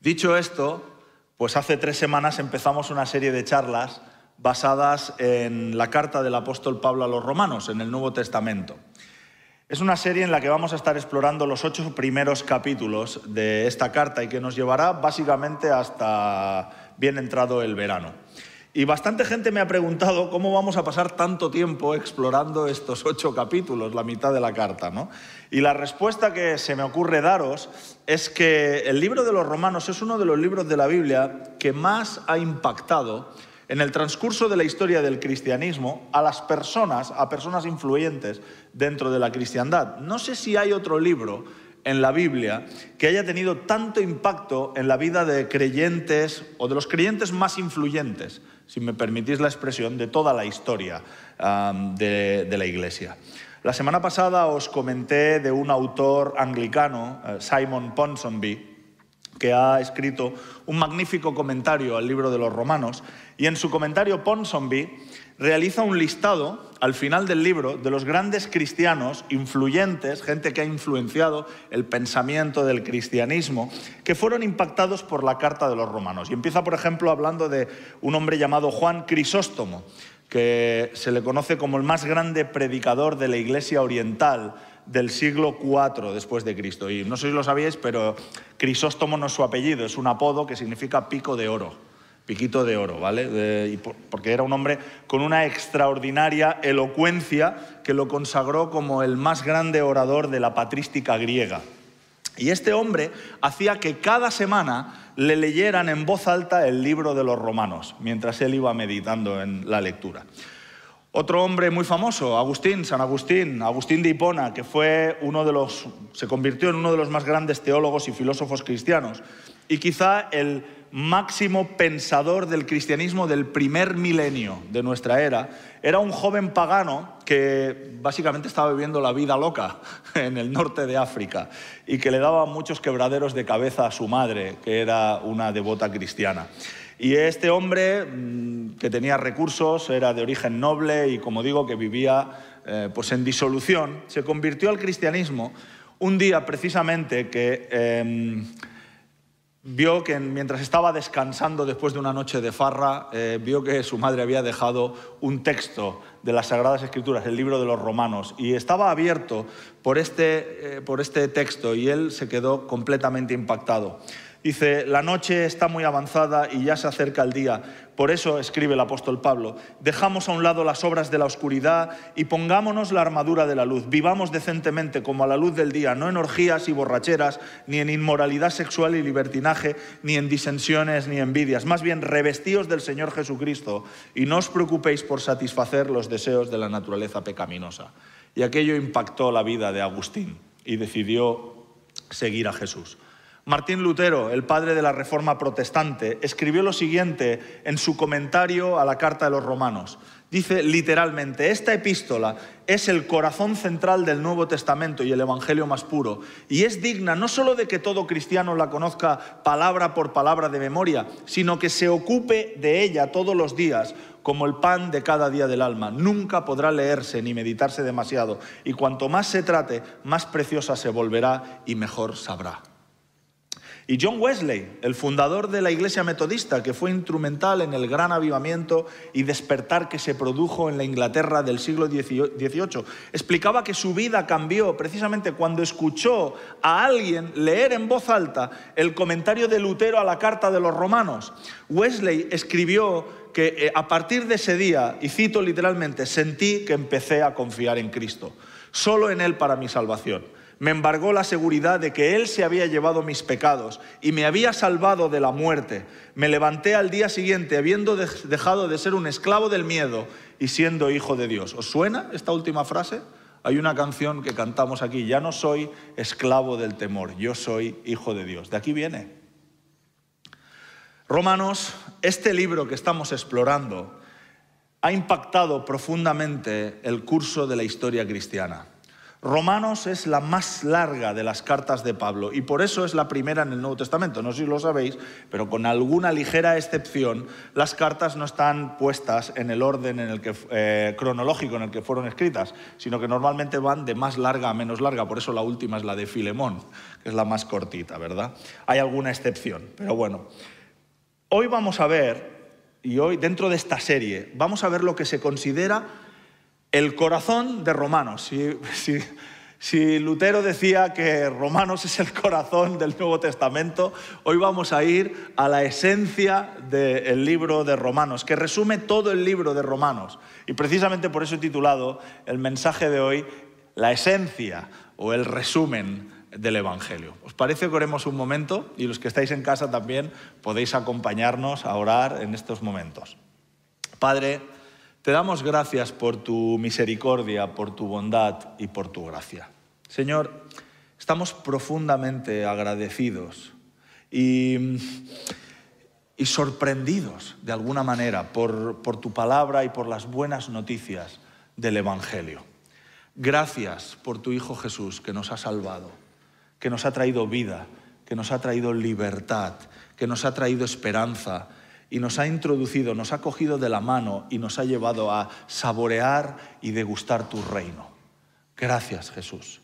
Dicho esto, pues hace tres semanas empezamos una serie de charlas basadas en la carta del apóstol Pablo a los romanos, en el Nuevo Testamento. Es una serie en la que vamos a estar explorando los ocho primeros capítulos de esta carta y que nos llevará básicamente hasta bien entrado el verano. Y bastante gente me ha preguntado cómo vamos a pasar tanto tiempo explorando estos ocho capítulos, la mitad de la carta. ¿no? Y la respuesta que se me ocurre daros es que el libro de los romanos es uno de los libros de la Biblia que más ha impactado en el transcurso de la historia del cristianismo a las personas, a personas influyentes dentro de la cristiandad. No sé si hay otro libro en la Biblia que haya tenido tanto impacto en la vida de creyentes o de los creyentes más influyentes si me permitís la expresión, de toda la historia de, la Iglesia. La semana pasada os comenté de un autor anglicano, eh, Simon Ponsonby, que ha escrito un magnífico comentario al libro de los Romanos, y en su comentario Ponsonby realiza un listado al final del libro de los grandes cristianos influyentes, gente que ha influenciado el pensamiento del cristianismo, que fueron impactados por la carta de los romanos. Y empieza, por ejemplo, hablando de un hombre llamado Juan Crisóstomo, que se le conoce como el más grande predicador de la Iglesia Oriental del siglo IV después de Cristo. Y no sé si lo sabíais, pero Crisóstomo no es su apellido, es un apodo que significa pico de oro piquito de oro, ¿vale? porque era un hombre con una extraordinaria elocuencia que lo consagró como el más grande orador de la patrística griega. Y este hombre hacía que cada semana le leyeran en voz alta el libro de los romanos, mientras él iba meditando en la lectura. Otro hombre muy famoso, Agustín, San Agustín, Agustín de Hipona, que fue uno de los, se convirtió en uno de los más grandes teólogos y filósofos cristianos, y quizá el máximo pensador del cristianismo del primer milenio de nuestra era, era un joven pagano que básicamente estaba viviendo la vida loca en el norte de África y que le daba muchos quebraderos de cabeza a su madre, que era una devota cristiana. Y este hombre, mm, que tenía recursos, era de origen noble y, como digo, que vivía eh, pues en disolución, se convirtió al cristianismo un día precisamente que... Em, vio que mientras estaba descansando después de una noche de farra, eh, vio que su madre había dejado un texto de las Sagradas Escrituras, el libro de los Romanos, y estaba abierto por este, eh, por este texto y él se quedó completamente impactado. Dice, la noche está muy avanzada y ya se acerca el día. Por eso, escribe el apóstol Pablo, dejamos a un lado las obras de la oscuridad y pongámonos la armadura de la luz. Vivamos decentemente como a la luz del día, no en orgías y borracheras, ni en inmoralidad sexual y libertinaje, ni en disensiones ni envidias. Más bien, revestíos del Señor Jesucristo y no os preocupéis por satisfacer los deseos de la naturaleza pecaminosa. Y aquello impactó la vida de Agustín y decidió seguir a Jesús. Martín Lutero, el padre de la Reforma Protestante, escribió lo siguiente en su comentario a la Carta de los Romanos. Dice literalmente, esta epístola es el corazón central del Nuevo Testamento y el Evangelio más puro, y es digna no solo de que todo cristiano la conozca palabra por palabra de memoria, sino que se ocupe de ella todos los días como el pan de cada día del alma. Nunca podrá leerse ni meditarse demasiado, y cuanto más se trate, más preciosa se volverá y mejor sabrá. Y John Wesley, el fundador de la Iglesia Metodista, que fue instrumental en el gran avivamiento y despertar que se produjo en la Inglaterra del siglo XVIII, explicaba que su vida cambió precisamente cuando escuchó a alguien leer en voz alta el comentario de Lutero a la Carta de los Romanos. Wesley escribió que eh, a partir de ese día, y cito literalmente, sentí que empecé a confiar en Cristo, solo en Él para mi salvación me embargó la seguridad de que Él se había llevado mis pecados y me había salvado de la muerte. Me levanté al día siguiente habiendo dejado de ser un esclavo del miedo y siendo hijo de Dios. ¿Os suena esta última frase? Hay una canción que cantamos aquí, ya no soy esclavo del temor, yo soy hijo de Dios. De aquí viene. Romanos, este libro que estamos explorando ha impactado profundamente el curso de la historia cristiana. Romanos es la más larga de las cartas de Pablo y por eso es la primera en el Nuevo Testamento. No sé si lo sabéis, pero con alguna ligera excepción, las cartas no están puestas en el orden en el que, eh, cronológico en el que fueron escritas, sino que normalmente van de más larga a menos larga. Por eso la última es la de Filemón, que es la más cortita, ¿verdad? Hay alguna excepción, pero bueno. Hoy vamos a ver, y hoy dentro de esta serie, vamos a ver lo que se considera el corazón de Romanos. Si, Lutero decía que Romanos es el corazón del Nuevo Testamento, hoy vamos a ir a la esencia del libro de Romanos, que resume todo el libro de Romanos. Y precisamente por eso he titulado el mensaje de hoy La esencia o el resumen del Evangelio. ¿Os parece que oremos un momento? Y los que estáis en casa también podéis acompañarnos a orar en estos momentos. Padre, te damos gracias por tu misericordia, por tu bondad y por tu gracia. Señor, estamos profundamente agradecidos y, sorprendidos de alguna manera por, tu palabra y por las buenas noticias del Evangelio. Gracias por tu Hijo Jesús que nos ha salvado, que nos ha traído vida, que nos ha traído libertad, que nos ha traído esperanza, y nos ha introducido, nos ha cogido de la mano y nos ha llevado a saborear y degustar tu reino. Gracias Jesús.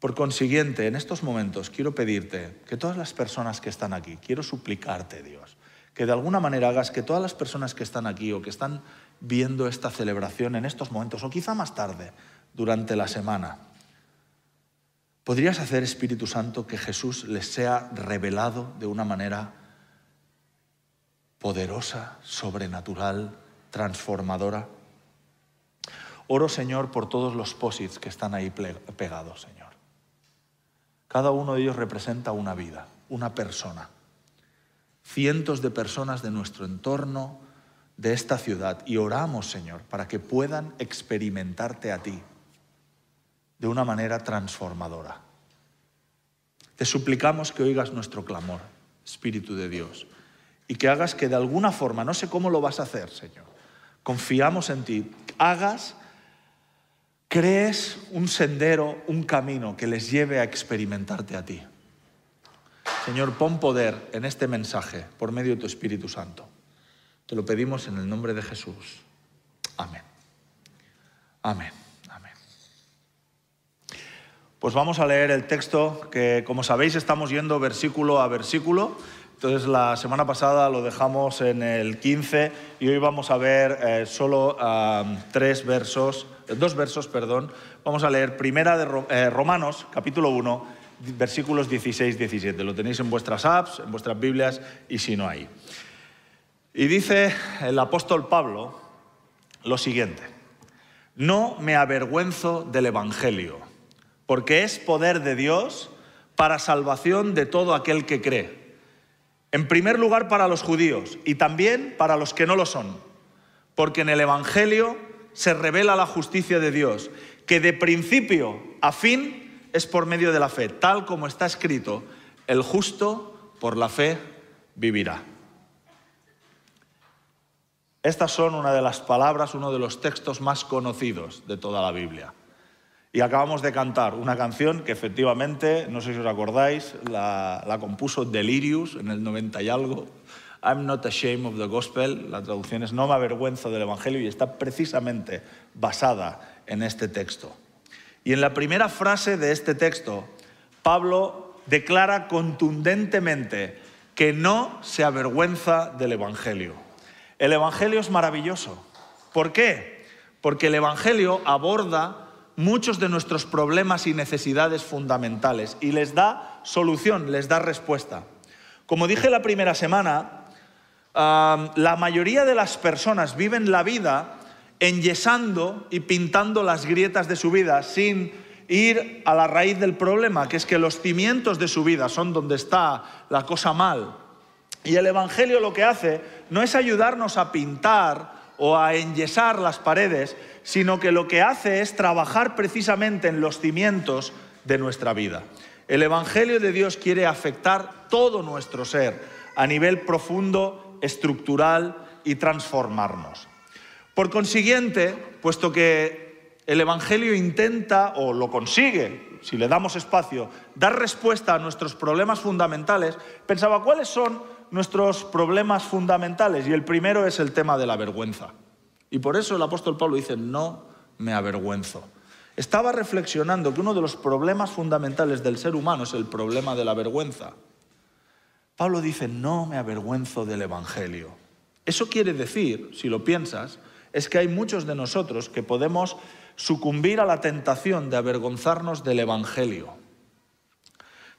Por consiguiente, en estos momentos quiero pedirte que todas las personas que están aquí, quiero suplicarte Dios, que de alguna manera hagas que todas las personas que están aquí o que están viendo esta celebración en estos momentos, o quizá más tarde, durante la semana, podrías hacer, Espíritu Santo, que Jesús les sea revelado de una manera poderosa, sobrenatural, transformadora. Oro, Señor, por todos los posits que están ahí pegados, Señor. Cada uno de ellos representa una vida, una persona. Cientos de personas de nuestro entorno, de esta ciudad. Y oramos, Señor, para que puedan experimentarte a ti de una manera transformadora. Te suplicamos que oigas nuestro clamor, Espíritu de Dios y que hagas que de alguna forma, no sé cómo lo vas a hacer, Señor, confiamos en ti, hagas, crees un sendero, un camino que les lleve a experimentarte a ti. Señor, pon poder en este mensaje por medio de tu Espíritu Santo. Te lo pedimos en el nombre de Jesús. Amén. Amén. Amén. Pues vamos a leer el texto que, como sabéis, estamos yendo versículo a versículo. Entonces la semana pasada lo dejamos en el 15 y hoy vamos a ver eh, solo tres versos, dos versos, perdón. Vamos a leer primera de eh, Romanos, capítulo 1, versículos 16-17. Lo tenéis en vuestras apps, en vuestras Biblias y si no hay. Y dice el apóstol Pablo lo siguiente, no me avergüenzo del Evangelio, porque es poder de Dios para salvación de todo aquel que cree en primer lugar para los judíos y también para los que no lo son, porque en el Evangelio se revela la justicia de Dios, que de principio a fin es por medio de la fe, tal como está escrito, el justo por la fe vivirá. Estas son una de las palabras, uno de los textos más conocidos de toda la Biblia. Y acabamos de cantar una canción que efectivamente, no sé si os acordáis, la, compuso Delirious en el 90 y algo. I'm not ashamed of the gospel, la traducción es No me avergüenzo del Evangelio y está precisamente basada en este texto. Y en la primera frase de este texto, Pablo declara contundentemente que no se avergüenza del Evangelio. El Evangelio es maravilloso. ¿Por qué? Porque el Evangelio aborda muchos de nuestros problemas y necesidades fundamentales y les da solución, les da respuesta. Como dije la primera semana, la mayoría de las personas viven la vida enyesando y pintando las grietas de su vida sin ir a la raíz del problema, que es que los cimientos de su vida son donde está la cosa mal. Y el Evangelio lo que hace no es ayudarnos a pintar o a enyesar las paredes, sino que lo que hace es trabajar precisamente en los cimientos de nuestra vida. El Evangelio de Dios quiere afectar todo nuestro ser a nivel profundo, estructural y transformarnos. Por consiguiente, puesto que el Evangelio intenta, o lo consigue, si le damos espacio, dar respuesta a nuestros problemas fundamentales, pensaba, ¿cuáles son nuestros problemas fundamentales? Y el primero es el tema de la vergüenza. Y por eso el apóstol Pablo dice, no me avergüenzo. Estaba reflexionando que uno de los problemas fundamentales del ser humano es el problema de la vergüenza. Pablo dice, no me avergüenzo del Evangelio. Eso quiere decir, si lo piensas, es que hay muchos de nosotros que podemos sucumbir a la tentación de avergonzarnos del Evangelio.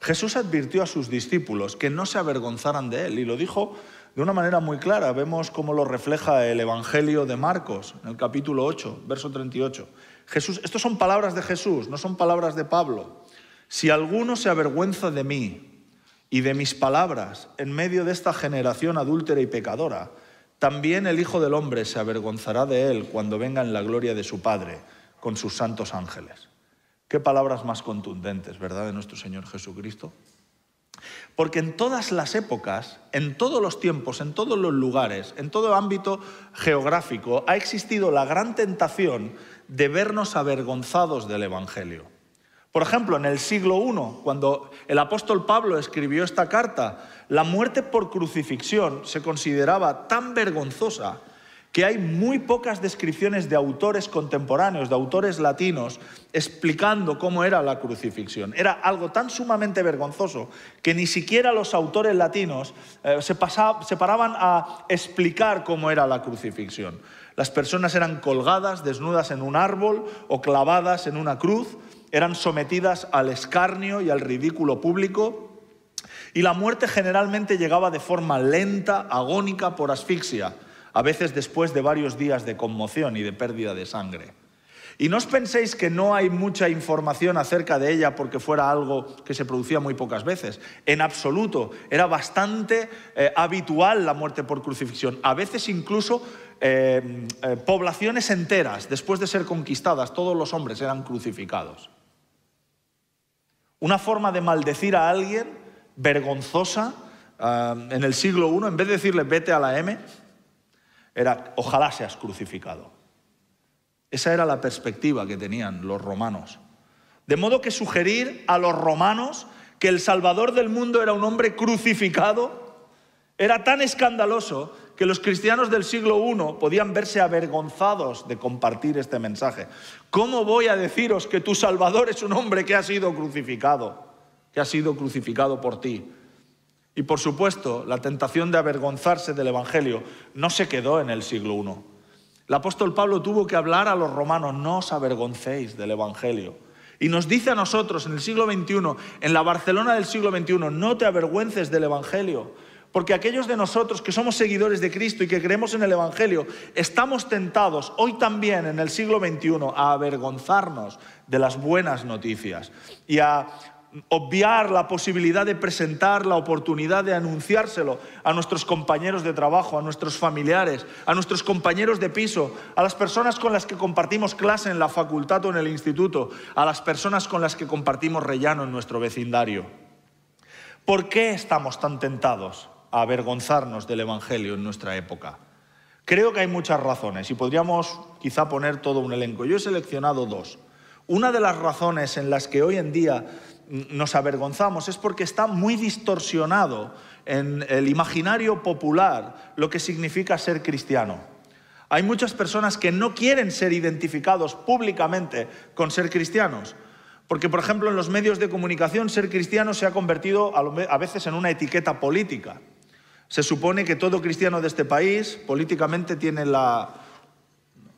Jesús advirtió a sus discípulos que no se avergonzaran de él y lo dijo de una manera muy clara. Vemos cómo lo refleja el Evangelio de Marcos, en el capítulo 8, verso 38. Jesús, estas son palabras de Jesús, no son palabras de Pablo. Si alguno se avergüenza de mí y de mis palabras en medio de esta generación adúltera y pecadora, también el Hijo del Hombre se avergonzará de él cuando venga en la gloria de su Padre con sus santos ángeles. Qué palabras más contundentes, ¿verdad?, de nuestro Señor Jesucristo. Porque en todas las épocas, en todos los tiempos, en todos los lugares, en todo ámbito geográfico, ha existido la gran tentación de vernos avergonzados del Evangelio. Por ejemplo, en el siglo I, cuando el apóstol Pablo escribió esta carta, la muerte por crucifixión se consideraba tan vergonzosa que hay muy pocas descripciones de autores contemporáneos, de autores latinos, explicando cómo era la crucifixión. Era algo tan sumamente vergonzoso que ni siquiera los autores latinos eh, se, se paraban a explicar cómo era la crucifixión. Las personas eran colgadas, desnudas en un árbol o clavadas en una cruz, eran sometidas al escarnio y al ridículo público, y la muerte generalmente llegaba de forma lenta, agónica, por asfixia, a veces después de varios días de conmoción y de pérdida de sangre. Y no os penséis que no hay mucha información acerca de ella porque fuera algo que se producía muy pocas veces. En absoluto, era bastante eh, habitual la muerte por crucifixión. A veces incluso eh, eh, poblaciones enteras, después de ser conquistadas, todos los hombres eran crucificados. Una forma de maldecir a alguien vergonzosa en el siglo I, en vez de decirle vete a la M, era ojalá seas crucificado. Esa era la perspectiva que tenían los romanos. De modo que sugerir a los romanos que el Salvador del mundo era un hombre crucificado era tan escandaloso que los cristianos del siglo I podían verse avergonzados de compartir este mensaje. ¿Cómo voy a deciros que tu Salvador es un hombre que ha sido crucificado, que ha sido crucificado por ti? Y por supuesto, la tentación de avergonzarse del Evangelio no se quedó en el siglo I. El apóstol Pablo tuvo que hablar a los romanos, no os avergoncéis del Evangelio. Y nos dice a nosotros en el siglo XXI, en la Barcelona del siglo XXI, no te avergüences del Evangelio. Porque aquellos de nosotros que somos seguidores de Cristo y que creemos en el Evangelio, estamos tentados hoy también en el siglo XXI a avergonzarnos de las buenas noticias y a obviar la posibilidad de presentar la oportunidad de anunciárselo a nuestros compañeros de trabajo, a nuestros familiares, a nuestros compañeros de piso, a las personas con las que compartimos clase en la facultad o en el instituto, a las personas con las que compartimos rellano en nuestro vecindario. ¿Por qué estamos tan tentados a avergonzarnos del Evangelio en nuestra época? Creo que hay muchas razones y podríamos quizá poner todo un elenco. Yo he seleccionado dos. Una de las razones en las que hoy en día nos avergonzamos es porque está muy distorsionado en el imaginario popular lo que significa ser cristiano. Hay muchas personas que no quieren ser identificados públicamente con ser cristianos, porque por ejemplo en los medios de comunicación ser cristiano se ha convertido a veces en una etiqueta política. Se supone que todo cristiano de este país políticamente tiene la,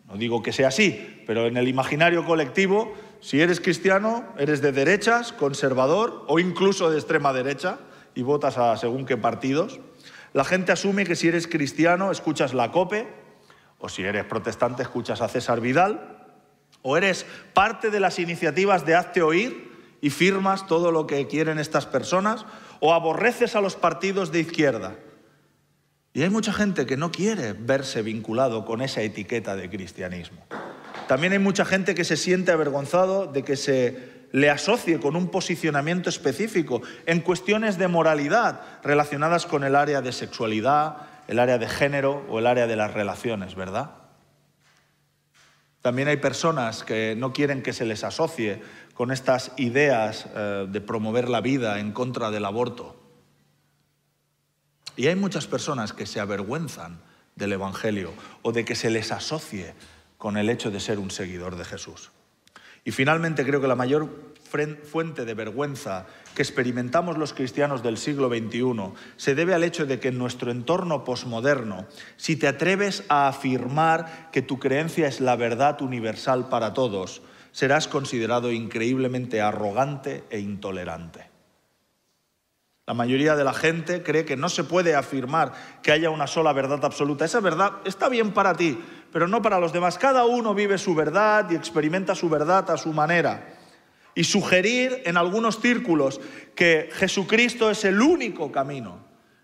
no digo que sea así, pero en el imaginario colectivo si eres cristiano, eres de derechas, conservador o incluso de extrema derecha y votas a según qué partidos. La gente asume que si eres cristiano escuchas la COPE, o si eres protestante escuchas a César Vidal, o eres parte de las iniciativas de Hazte Oír y firmas todo lo que quieren estas personas, o aborreces a los partidos de izquierda. Y hay mucha gente que no quiere verse vinculado con esa etiqueta de cristianismo. También hay mucha gente que se siente avergonzado de que se le asocie con un posicionamiento específico en cuestiones de moralidad relacionadas con el área de sexualidad, el área de género o el área de las relaciones, ¿verdad? También hay personas que no quieren que se les asocie con estas ideas eh, de promover la vida en contra del aborto. Y hay muchas personas que se avergüenzan del Evangelio o de que se les asocie con el hecho de ser un seguidor de Jesús. Y finalmente creo que la mayor fuente de vergüenza que experimentamos los cristianos del siglo XXI se debe al hecho de que en nuestro entorno posmoderno, si te atreves a afirmar que tu creencia es la verdad universal para todos, serás considerado increíblemente arrogante e intolerante. La mayoría de la gente cree que no se puede afirmar que haya una sola verdad absoluta. Esa verdad está bien para ti, pero no para los demás. Cada uno vive su verdad y experimenta su verdad a su manera. Y sugerir en algunos círculos que Jesucristo es el único camino,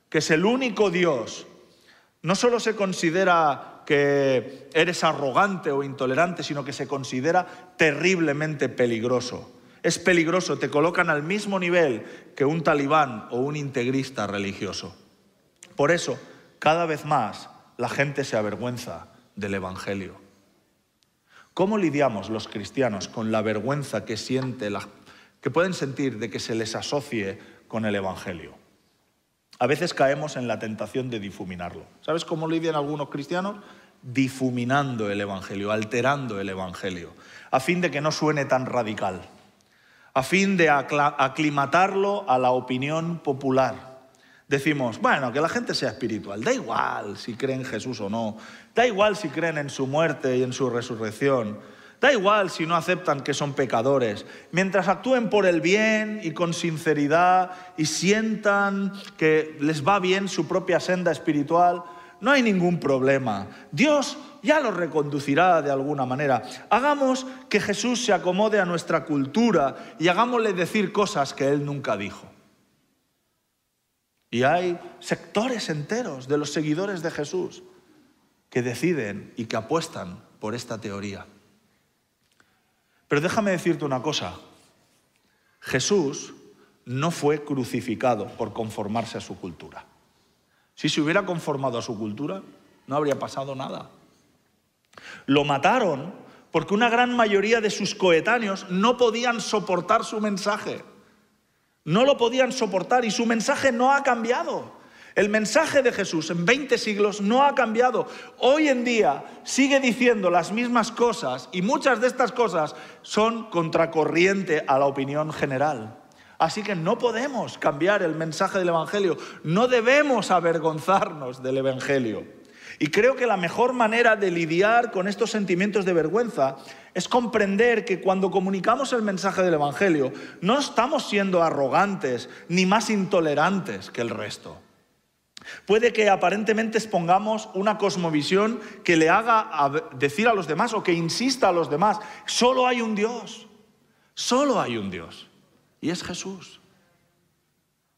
que es el único Dios, no solo se considera que eres arrogante o intolerante, sino que se considera terriblemente peligroso es peligroso, te colocan al mismo nivel que un talibán o un integrista religioso. Por eso, cada vez más, la gente se avergüenza del Evangelio. ¿Cómo lidiamos los cristianos con la vergüenza que, siente que pueden sentir de que se les asocie con el Evangelio? A veces caemos en la tentación de difuminarlo. ¿Sabes cómo lidian algunos cristianos? Difuminando el Evangelio, alterando el Evangelio, a fin de que no suene tan radical a fin de aclimatarlo a la opinión popular. Decimos, bueno, que la gente sea espiritual, da igual si creen en Jesús o no, da igual si creen en su muerte y en su resurrección, da igual si no aceptan que son pecadores, mientras actúen por el bien y con sinceridad y sientan que les va bien su propia senda espiritual, no hay ningún problema. Dios ya lo reconducirá de alguna manera. Hagamos que Jesús se acomode a nuestra cultura y hagámosle decir cosas que Él nunca dijo. Y hay sectores enteros de los seguidores de Jesús que deciden y que apuestan por esta teoría. Pero déjame decirte una cosa. Jesús no fue crucificado por conformarse a su cultura. Si se hubiera conformado a su cultura, no habría pasado nada. Lo mataron porque una gran mayoría de sus coetáneos no podían soportar su mensaje. No lo podían soportar y su mensaje no ha cambiado. El mensaje de Jesús en 20 siglos no ha cambiado. Hoy en día sigue diciendo las mismas cosas y muchas de estas cosas son contracorriente a la opinión general. Así que no podemos cambiar el mensaje del Evangelio, no debemos avergonzarnos del Evangelio. Y creo que la mejor manera de lidiar con estos sentimientos de vergüenza es comprender que cuando comunicamos el mensaje del Evangelio no estamos siendo arrogantes ni más intolerantes que el resto. Puede que aparentemente expongamos una cosmovisión que le haga decir a los demás o que insista a los demás, solo hay un Dios, solo hay un Dios. Y es Jesús.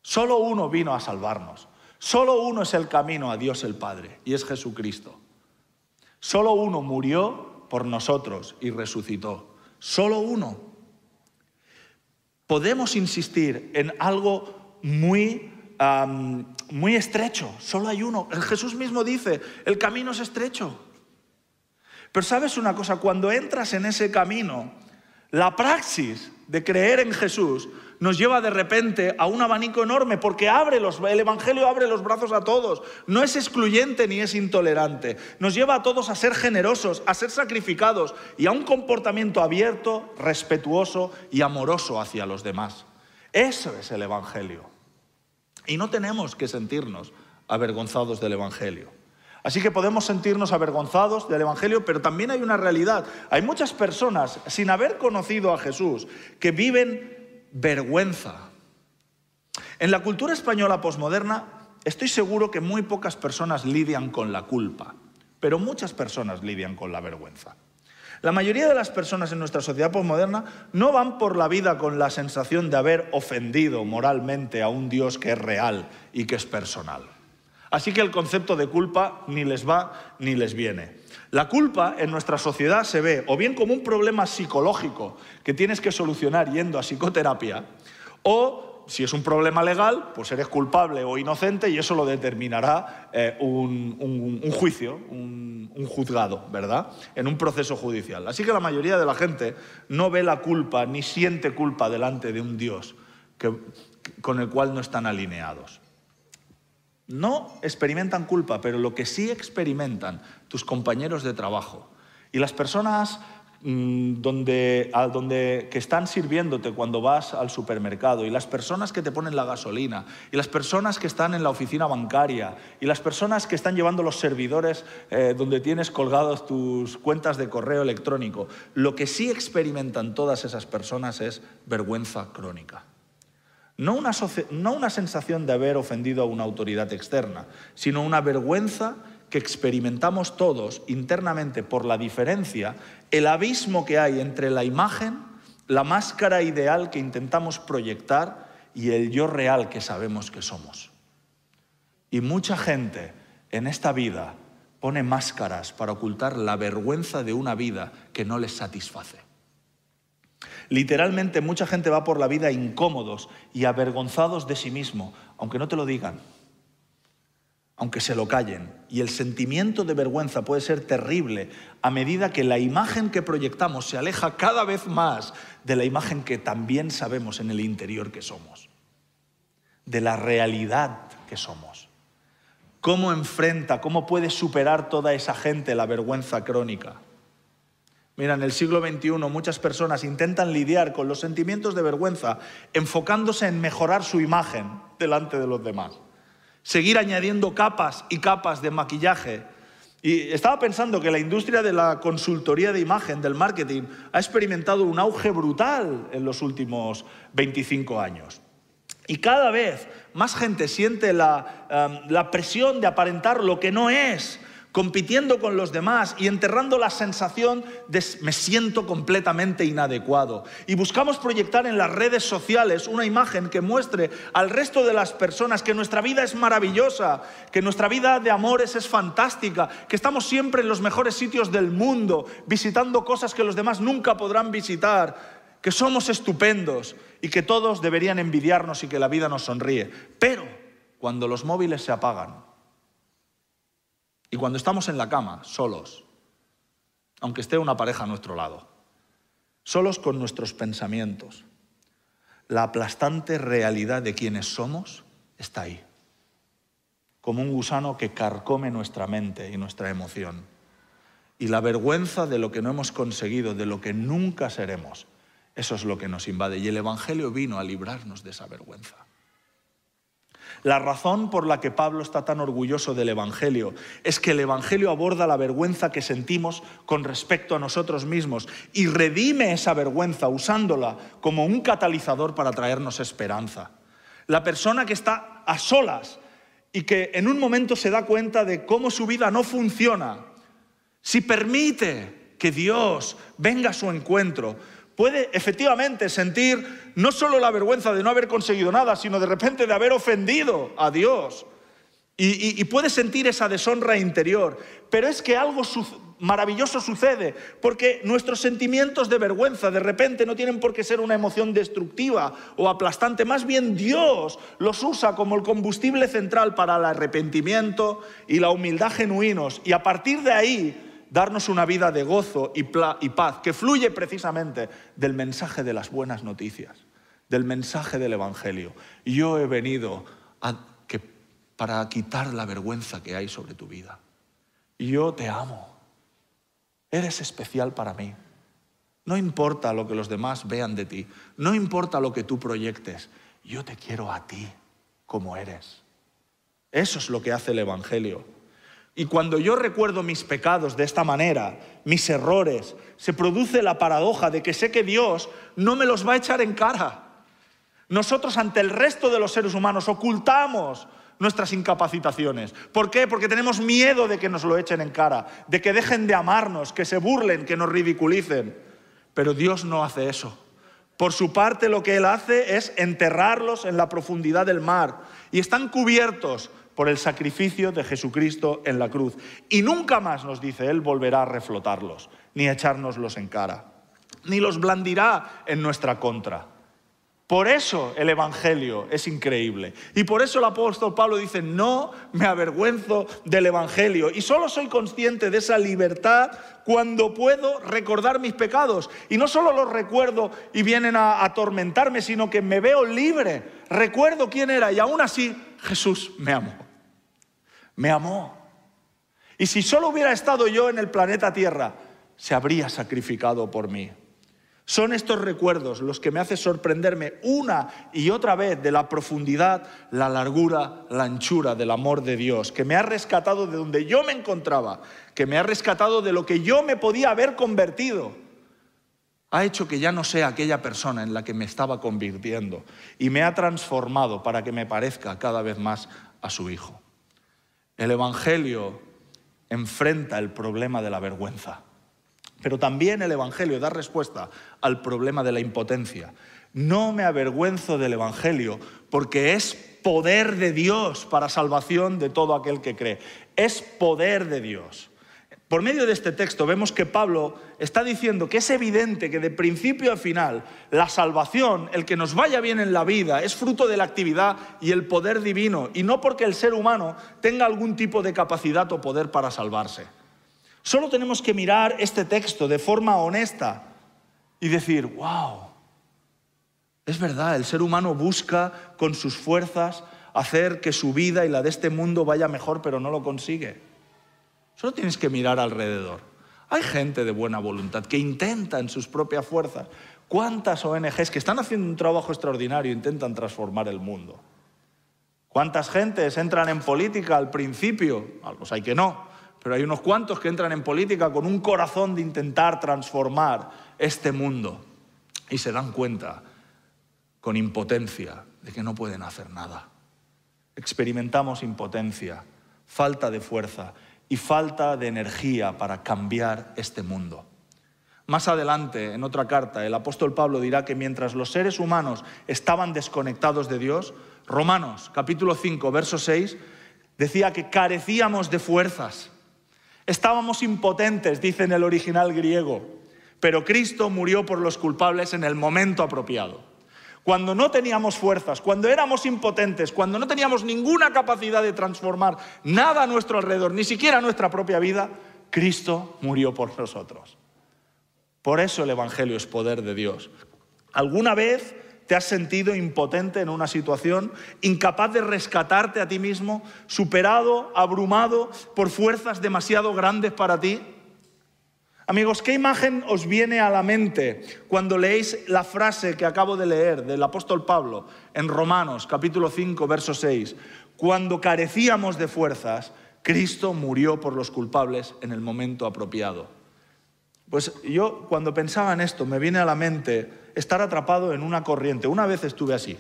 Solo uno vino a salvarnos. Solo uno es el camino a Dios el Padre y es Jesucristo. Solo uno murió por nosotros y resucitó. Solo uno. Podemos insistir en algo muy, muy estrecho. Solo hay uno. El Jesús mismo dice, el camino es estrecho. Pero sabes una cosa, cuando entras en ese camino, la praxis de creer en Jesús nos lleva de repente a un abanico enorme porque abre el Evangelio abre los brazos a todos. No es excluyente ni es intolerante. Nos lleva a todos a ser generosos, a ser sacrificados y a un comportamiento abierto, respetuoso y amoroso hacia los demás. Eso es el Evangelio. Y no tenemos que sentirnos avergonzados del Evangelio. Así que podemos sentirnos avergonzados del Evangelio, pero también hay una realidad. Hay muchas personas, sin haber conocido a Jesús, que viven vergüenza. En la cultura española posmoderna, estoy seguro que muy pocas personas lidian con la culpa, pero muchas personas lidian con la vergüenza. La mayoría de las personas en nuestra sociedad posmoderna no van por la vida con la sensación de haber ofendido moralmente a un Dios que es real y que es personal. Así que el concepto de culpa ni les va ni les viene. La culpa en nuestra sociedad se ve o bien como un problema psicológico que tienes que solucionar yendo a psicoterapia, o si es un problema legal, pues eres culpable o inocente y eso lo determinará eh, un, juicio, un, un, juzgado, ¿verdad? En un proceso judicial. Así que la mayoría de la gente no ve la culpa ni siente culpa delante de un Dios que, con el cual no están alineados. No experimentan culpa, pero lo que sí experimentan tus compañeros de trabajo y las personas Mm, donde, donde, que están sirviéndote cuando vas al supermercado, y las personas que te ponen la gasolina, y las personas que están en la oficina bancaria, y las personas que están llevando los servidores eh, donde tienes colgados tus cuentas de correo electrónico, lo que sí experimentan todas esas personas es vergüenza crónica. No una, no una sensación de haber ofendido a una autoridad externa, sino una vergüenza que experimentamos todos internamente por la diferencia, el abismo que hay entre la imagen, la máscara ideal que intentamos proyectar y el yo real que sabemos que somos. Y mucha gente en esta vida pone máscaras para ocultar la vergüenza de una vida que no les satisface. Literalmente mucha gente va por la vida incómodos y avergonzados de sí mismo, aunque no te lo digan aunque se lo callen. Y el sentimiento de vergüenza puede ser terrible a medida que la imagen que proyectamos se aleja cada vez más de la imagen que también sabemos en el interior que somos, de la realidad que somos. ¿Cómo enfrenta, cómo puede superar toda esa gente la vergüenza crónica? Mira, en el siglo XXI muchas personas intentan lidiar con los sentimientos de vergüenza enfocándose en mejorar su imagen delante de los demás seguir añadiendo capas y capas de maquillaje. Y estaba pensando que la industria de la consultoría de imagen, del marketing, ha experimentado un auge brutal en los últimos 25 años. Y cada vez más gente siente la, um, la presión de aparentar lo que no es, compitiendo con los demás y enterrando la sensación de me siento completamente inadecuado. Y buscamos proyectar en las redes sociales una imagen que muestre al resto de las personas que nuestra vida es maravillosa, que nuestra vida de amores es fantástica, que estamos siempre en los mejores sitios del mundo, visitando cosas que los demás nunca podrán visitar, que somos estupendos y que todos deberían envidiarnos y que la vida nos sonríe. Pero cuando los móviles se apagan, y cuando estamos en la cama, solos, aunque esté una pareja a nuestro lado, solos con nuestros pensamientos, la aplastante realidad de quienes somos está ahí, como un gusano que carcome nuestra mente y nuestra emoción. Y la vergüenza de lo que no hemos conseguido, de lo que nunca seremos, eso es lo que nos invade. Y el Evangelio vino a librarnos de esa vergüenza. La razón por la que Pablo está tan orgulloso del Evangelio es que el Evangelio aborda la vergüenza que sentimos con respecto a nosotros mismos y redime esa vergüenza usándola como un catalizador para traernos esperanza. La persona que está a solas y que en un momento se da cuenta de cómo su vida no funciona, si permite que Dios venga a su encuentro, puede efectivamente sentir no solo la vergüenza de no haber conseguido nada, sino de repente de haber ofendido a Dios. Y, puede sentir esa deshonra interior. Pero es que algo maravilloso sucede, porque nuestros sentimientos de vergüenza de repente no tienen por qué ser una emoción destructiva o aplastante, más bien Dios los usa como el combustible central para el arrepentimiento y la humildad genuinos. Y a partir de ahí darnos una vida de gozo y, paz que fluye precisamente del mensaje de las buenas noticias, del mensaje del Evangelio. Yo he venido para quitar la vergüenza que hay sobre tu vida. Yo te amo. Eres especial para mí. No importa lo que los demás vean de ti, no importa lo que tú proyectes, yo te quiero a ti como eres. Eso es lo que hace el Evangelio. Y cuando yo recuerdo mis pecados de esta manera, mis errores, se produce la paradoja de que sé que Dios no me los va a echar en cara. Nosotros ante el resto de los seres humanos ocultamos nuestras incapacitaciones. ¿Por qué? Porque tenemos miedo de que nos lo echen en cara, de que dejen de amarnos, que se burlen, que nos ridiculicen. Pero Dios no hace eso. Por su parte lo que Él hace es enterrarlos en la profundidad del mar y están cubiertos por el sacrificio de Jesucristo en la cruz. Y nunca más, nos dice Él, volverá a reflotarlos, ni a echárnoslos en cara, ni los blandirá en nuestra contra. Por eso el Evangelio es increíble. Y por eso el apóstol Pablo dice, no me avergüenzo del Evangelio. Y solo soy consciente de esa libertad cuando puedo recordar mis pecados. Y no solo los recuerdo y vienen a atormentarme, sino que me veo libre. Recuerdo quién era y aún así Jesús me amó. Me amó. Y si solo hubiera estado yo en el planeta Tierra, se habría sacrificado por mí. Son estos recuerdos los que me hacen sorprenderme una y otra vez de la profundidad, la largura, la anchura del amor de Dios, que me ha rescatado de donde yo me encontraba, que me ha rescatado de lo que yo me podía haber convertido. Ha hecho que ya no sea aquella persona en la que me estaba convirtiendo y me ha transformado para que me parezca cada vez más a su Hijo. El Evangelio enfrenta el problema de la vergüenza. Pero también el Evangelio da respuesta al problema de la impotencia. No me avergüenzo del Evangelio porque es poder de Dios para salvación de todo aquel que cree. Es poder de Dios. Por medio de este texto vemos que Pablo está diciendo que es evidente que de principio a final la salvación, el que nos vaya bien en la vida, es fruto de la actividad y el poder divino y no porque el ser humano tenga algún tipo de capacidad o poder para salvarse. Solo tenemos que mirar este texto de forma honesta y decir, wow, es verdad, el ser humano busca con sus fuerzas hacer que su vida y la de este mundo vaya mejor, pero no lo consigue. Solo tienes que mirar alrededor. Hay gente de buena voluntad que intenta en sus propias fuerzas. ¿Cuántas ONGs que están haciendo un trabajo extraordinario intentan transformar el mundo? ¿Cuántas gentes entran en política al principio? Algunos hay que no, pero hay unos cuantos que entran en política con un corazón de intentar transformar este mundo y se dan cuenta con impotencia de que no pueden hacer nada. Experimentamos impotencia, falta de fuerza y falta de energía para cambiar este mundo. Más adelante, en otra carta, el apóstol Pablo dirá que mientras los seres humanos estaban desconectados de Dios, Romanos capítulo 5, verso 6, decía que carecíamos de fuerzas Estábamos impotentes, dice en el original griego, pero Cristo murió por los culpables en el momento apropiado. Cuando no teníamos fuerzas, cuando éramos impotentes, cuando no teníamos ninguna capacidad de transformar nada a nuestro alrededor, ni siquiera nuestra propia vida, Cristo murió por nosotros. Por eso el Evangelio es poder de Dios. ¿Alguna vez ¿Te has sentido impotente en una situación, incapaz de rescatarte a ti mismo, superado, abrumado por fuerzas demasiado grandes para ti? Amigos, ¿qué imagen os viene a la mente cuando leéis la frase que acabo de leer del apóstol Pablo en Romanos capítulo 5, verso 6? Cuando carecíamos de fuerzas, Cristo murió por los culpables en el momento apropiado. Pues yo cuando pensaba en esto me viene a la mente estar atrapado en una corriente. Una vez estuve así,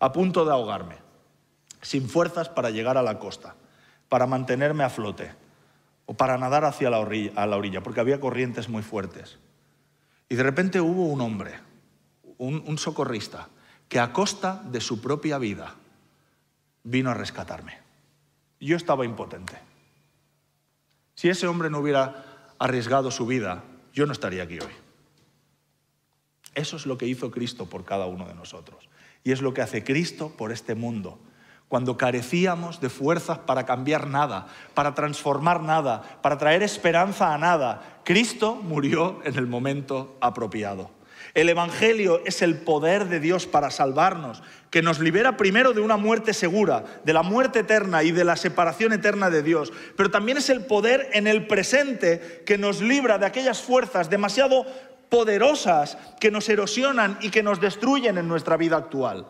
a punto de ahogarme, sin fuerzas para llegar a la costa, para mantenerme a flote o para nadar hacia la orilla, porque había corrientes muy fuertes. Y de repente hubo un hombre, un socorrista, que a costa de su propia vida vino a rescatarme. Yo estaba impotente. Si ese hombre no hubiera arriesgado su vida, yo no estaría aquí hoy. Eso es lo que hizo Cristo por cada uno de nosotros. Y es lo que hace Cristo por este mundo. Cuando carecíamos de fuerzas para cambiar nada, para transformar nada, para traer esperanza a nada, Cristo murió en el momento apropiado. El Evangelio es el poder de Dios para salvarnos, que nos libera primero de una muerte segura, de la muerte eterna y de la separación eterna de Dios, pero también es el poder en el presente que nos libra de aquellas fuerzas demasiado poderosas que nos erosionan y que nos destruyen en nuestra vida actual.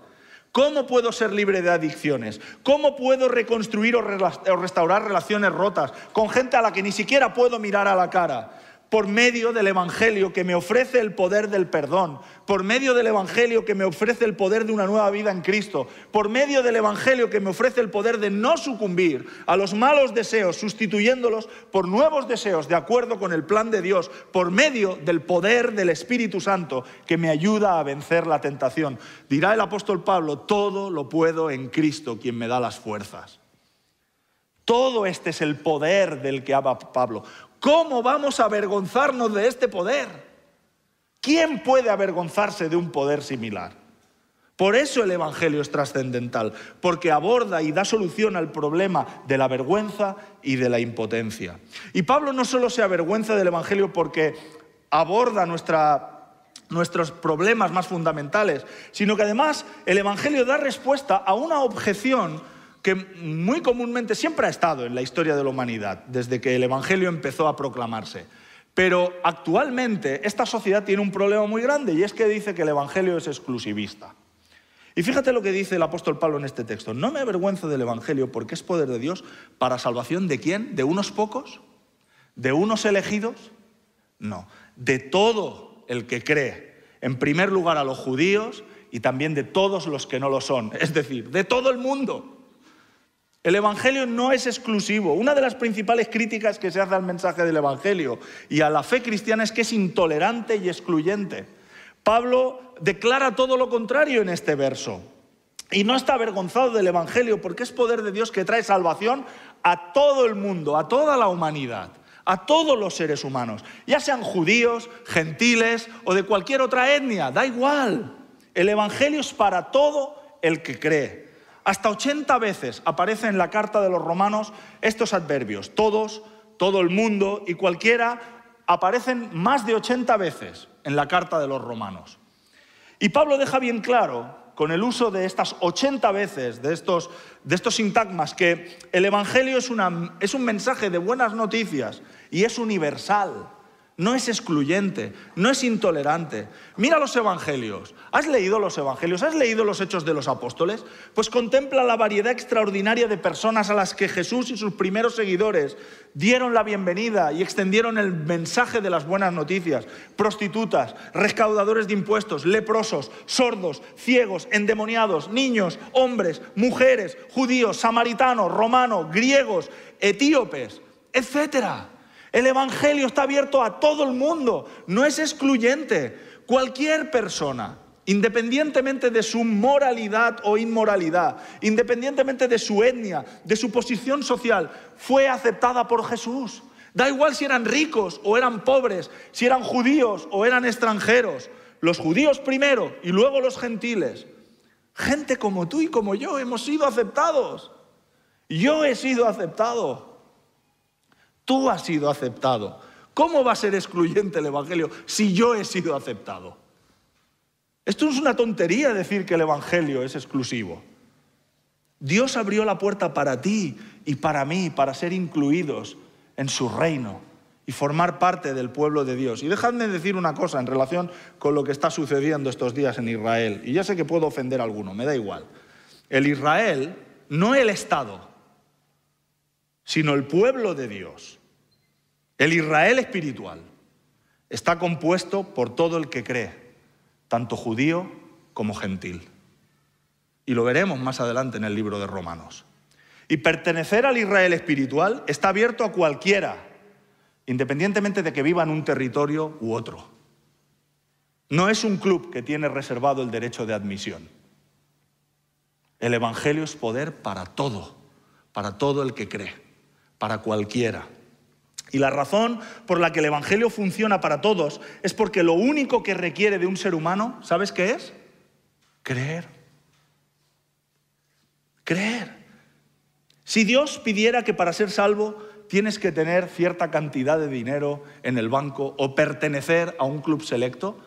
¿Cómo puedo ser libre de adicciones? ¿Cómo puedo reconstruir o restaurar relaciones rotas con gente a la que ni siquiera puedo mirar a la cara? Por medio del Evangelio que me ofrece el poder del perdón, por medio del Evangelio que me ofrece el poder de una nueva vida en Cristo, por medio del Evangelio que me ofrece el poder de no sucumbir a los malos deseos, sustituyéndolos por nuevos deseos de acuerdo con el plan de Dios, por medio del poder del Espíritu Santo que me ayuda a vencer la tentación. Dirá el apóstol Pablo, todo lo puedo en Cristo, quien me da las fuerzas. Todo este es el poder del que habla Pablo. ¿Cómo vamos a avergonzarnos de este poder? ¿Quién puede avergonzarse de un poder similar? Por eso el Evangelio es trascendental, porque aborda y da solución al problema de la vergüenza y de la impotencia. Y Pablo no solo se avergüenza del Evangelio porque aborda nuestros problemas más fundamentales, sino que además el Evangelio da respuesta a una objeción que muy comúnmente siempre ha estado en la historia de la humanidad, desde que el Evangelio empezó a proclamarse. Pero actualmente esta sociedad tiene un problema muy grande y es que dice que el Evangelio es exclusivista. Y fíjate lo que dice el apóstol Pablo en este texto. No me avergüenzo del Evangelio porque es poder de Dios para salvación de quién? ¿De unos pocos? ¿De unos elegidos? No, de todo el que cree. En primer lugar a los judíos y también de todos los que no lo son. Es decir, de todo el mundo. El Evangelio no es exclusivo. Una de las principales críticas que se hace al mensaje del Evangelio y a la fe cristiana es que es intolerante y excluyente. Pablo declara todo lo contrario en este verso. Y no está avergonzado del Evangelio porque es poder de Dios que trae salvación a todo el mundo, a toda la humanidad, a todos los seres humanos, ya sean judíos, gentiles o de cualquier otra etnia, da igual. El Evangelio es para todo el que cree. Hasta 80 veces aparece en la carta de los romanos estos adverbios, todos, todo el mundo y cualquiera, aparecen más de 80 veces en la carta de los romanos. Y Pablo deja bien claro, con el uso de estas 80 veces, de estos, de estos sintagmas, que el Evangelio es, una, es un mensaje de buenas noticias y es universal no es excluyente, no es intolerante. Mira los evangelios. ¿Has leído los evangelios? ¿Has leído los hechos de los apóstoles? Pues contempla la variedad extraordinaria de personas a las que Jesús y sus primeros seguidores dieron la bienvenida y extendieron el mensaje de las buenas noticias. Prostitutas, recaudadores de impuestos, leprosos, sordos, ciegos, endemoniados, niños, hombres, mujeres, judíos, samaritanos, romanos, griegos, etíopes, etcétera. El Evangelio está abierto a todo el mundo, no es excluyente. Cualquier persona, independientemente de su moralidad o inmoralidad, independientemente de su etnia, de su posición social, fue aceptada por Jesús. Da igual si eran ricos o eran pobres, si eran judíos o eran extranjeros. Los judíos primero y luego los gentiles. Gente como tú y como yo hemos sido aceptados. Yo he sido aceptado. Tú has sido aceptado. ¿Cómo va a ser excluyente el Evangelio si yo he sido aceptado? Esto es una tontería decir que el Evangelio es exclusivo. Dios abrió la puerta para ti y para mí, para ser incluidos en su reino y formar parte del pueblo de Dios. Y dejadme decir una cosa en relación con lo que está sucediendo estos días en Israel. Y ya sé que puedo ofender a alguno, me da igual. El Israel, no el Estado, sino el pueblo de Dios. El Israel espiritual está compuesto por todo el que cree, tanto judío como gentil. Y lo veremos más adelante en el libro de Romanos. Y pertenecer al Israel espiritual está abierto a cualquiera, independientemente de que viva en un territorio u otro. No es un club que tiene reservado el derecho de admisión. El Evangelio es poder para todo, para todo el que cree para cualquiera. Y la razón por la que el Evangelio funciona para todos es porque lo único que requiere de un ser humano, ¿sabes qué es? Creer. Creer. Si Dios pidiera que para ser salvo tienes que tener cierta cantidad de dinero en el banco o pertenecer a un club selecto,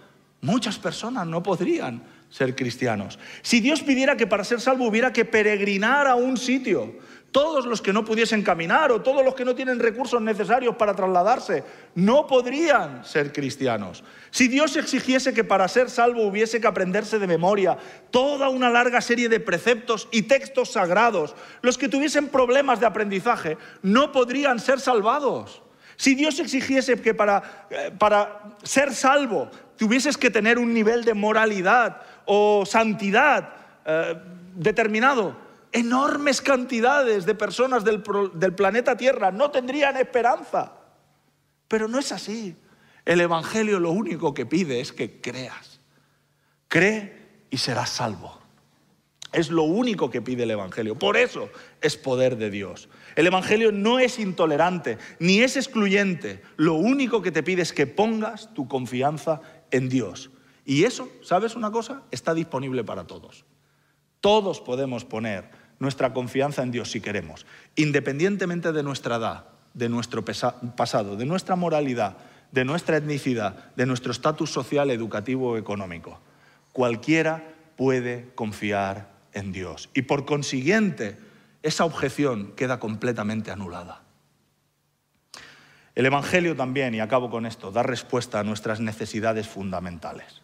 muchas personas no podrían ser cristianos. Si Dios pidiera que para ser salvo hubiera que peregrinar a un sitio, todos los que no pudiesen caminar o todos los que no tienen recursos necesarios para trasladarse no podrían ser cristianos. Si Dios exigiese que para ser salvo hubiese que aprenderse de memoria toda una larga serie de preceptos y textos sagrados, los que tuviesen problemas de aprendizaje no podrían ser salvados. Si Dios exigiese que para, eh, para ser salvo tuvieses que tener un nivel de moralidad o santidad eh, determinado, enormes cantidades de personas del, planeta Tierra no tendrían esperanza. Pero no es así. El Evangelio lo único que pide es que creas. Cree y serás salvo. Es lo único que pide el Evangelio. Por eso es poder de Dios. El Evangelio no es intolerante ni es excluyente. Lo único que te pide es que pongas tu confianza en Dios Y eso, ¿sabes una cosa? Está disponible para todos. Todos podemos poner nuestra confianza en Dios si queremos, independientemente de nuestra edad, de nuestro pasado, de nuestra moralidad, de nuestra etnicidad, de nuestro estatus social, educativo o económico. Cualquiera puede confiar en Dios. Y por consiguiente, esa objeción queda completamente anulada. El Evangelio también, y acabo con esto, da respuesta a nuestras necesidades fundamentales.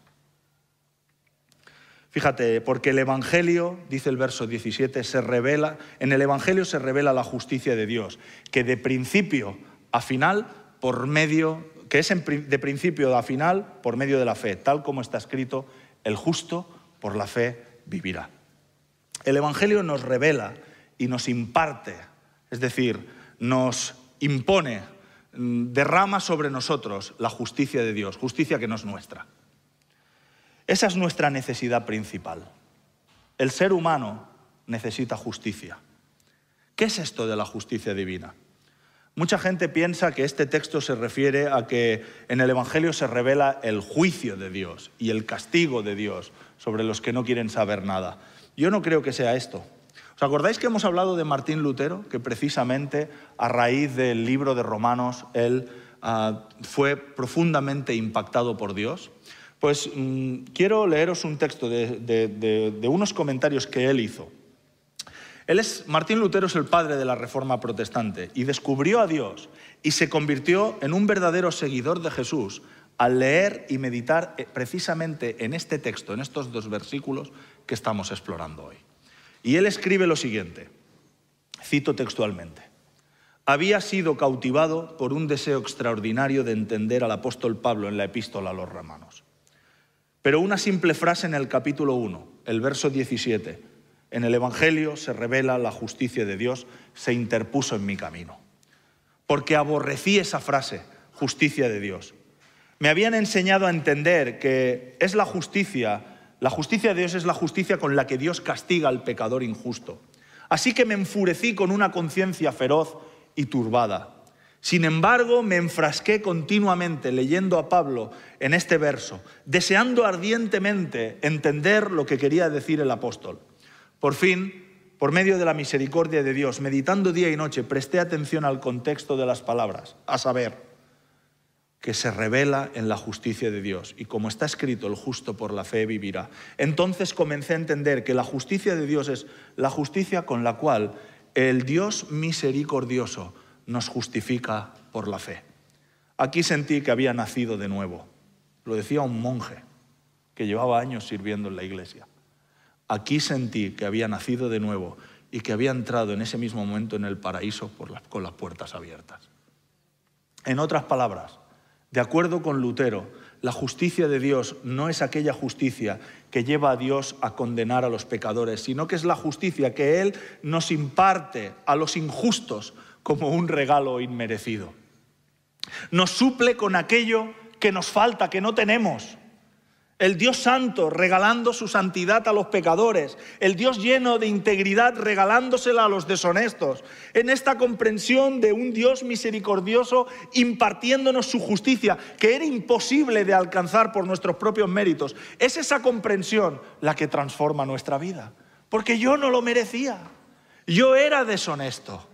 Fíjate, porque el Evangelio, dice el verso 17, se revela, en el Evangelio se revela la justicia de Dios, que de principio a final, por medio, que es de principio a final, por medio de la fe, tal como está escrito, el justo por la fe vivirá. El Evangelio nos revela y nos imparte, es decir, nos impone Mm, derrama sobre nosotros la justicia de Dios, justicia que no es nuestra. Esa es nuestra necesidad principal. El ser humano necesita justicia. ¿Qué es esto de la justicia divina? Mucha gente piensa que este texto se refiere a que en el Evangelio se revela el juicio de Dios y el castigo de Dios sobre los que no quieren saber nada. Yo no creo que sea esto. ¿Os acordáis que hemos hablado de Martín Lutero? Que precisamente a raíz del libro de Romanos él ah, fue profundamente impactado por Dios. Pues mm, quiero leeros un texto de, de, unos comentarios que él hizo. Él es, Martín Lutero es el padre de la Reforma Protestante y descubrió a Dios y se convirtió en un verdadero seguidor de Jesús al leer y meditar eh, precisamente en este texto, en estos dos versículos que estamos explorando hoy. Y él escribe lo siguiente, cito textualmente, había sido cautivado por un deseo extraordinario de entender al apóstol Pablo en la epístola a los romanos. Pero una simple frase en el capítulo 1, el verso 17, en el Evangelio se revela la justicia de Dios, se interpuso en mi camino. Porque aborrecí esa frase, justicia de Dios. Me habían enseñado a entender que es la justicia la justicia de Dios es la justicia con la que Dios castiga al pecador injusto. Así que me enfurecí con una conciencia feroz y turbada. Sin embargo, me enfrasqué continuamente leyendo a Pablo en este verso, deseando ardientemente entender lo que quería decir el apóstol. Por fin, por medio de la misericordia de Dios, meditando día y noche, presté atención al contexto de las palabras, a saber, que se revela en la justicia de Dios. Y como está escrito, el justo por la fe vivirá. Entonces comencé a entender que la justicia de Dios es la justicia con la cual el Dios misericordioso nos justifica por la fe. Aquí sentí que había nacido de nuevo. Lo decía un monje que llevaba años sirviendo en la iglesia. Aquí sentí que había nacido de nuevo y que había entrado en ese mismo momento en el paraíso con las puertas abiertas. En otras palabras, de acuerdo con Lutero, la justicia de Dios no es aquella justicia que lleva a Dios a condenar a los pecadores, sino que es la justicia que Él nos imparte a los injustos como un regalo inmerecido. Nos suple con aquello que nos falta, que no tenemos. El Dios santo regalando su santidad a los pecadores. El Dios lleno de integridad regalándosela a los deshonestos. En esta comprensión de un Dios misericordioso impartiéndonos su justicia, que era imposible de alcanzar por nuestros propios méritos. Es esa comprensión la que transforma nuestra vida. Porque yo no lo merecía. Yo era deshonesto.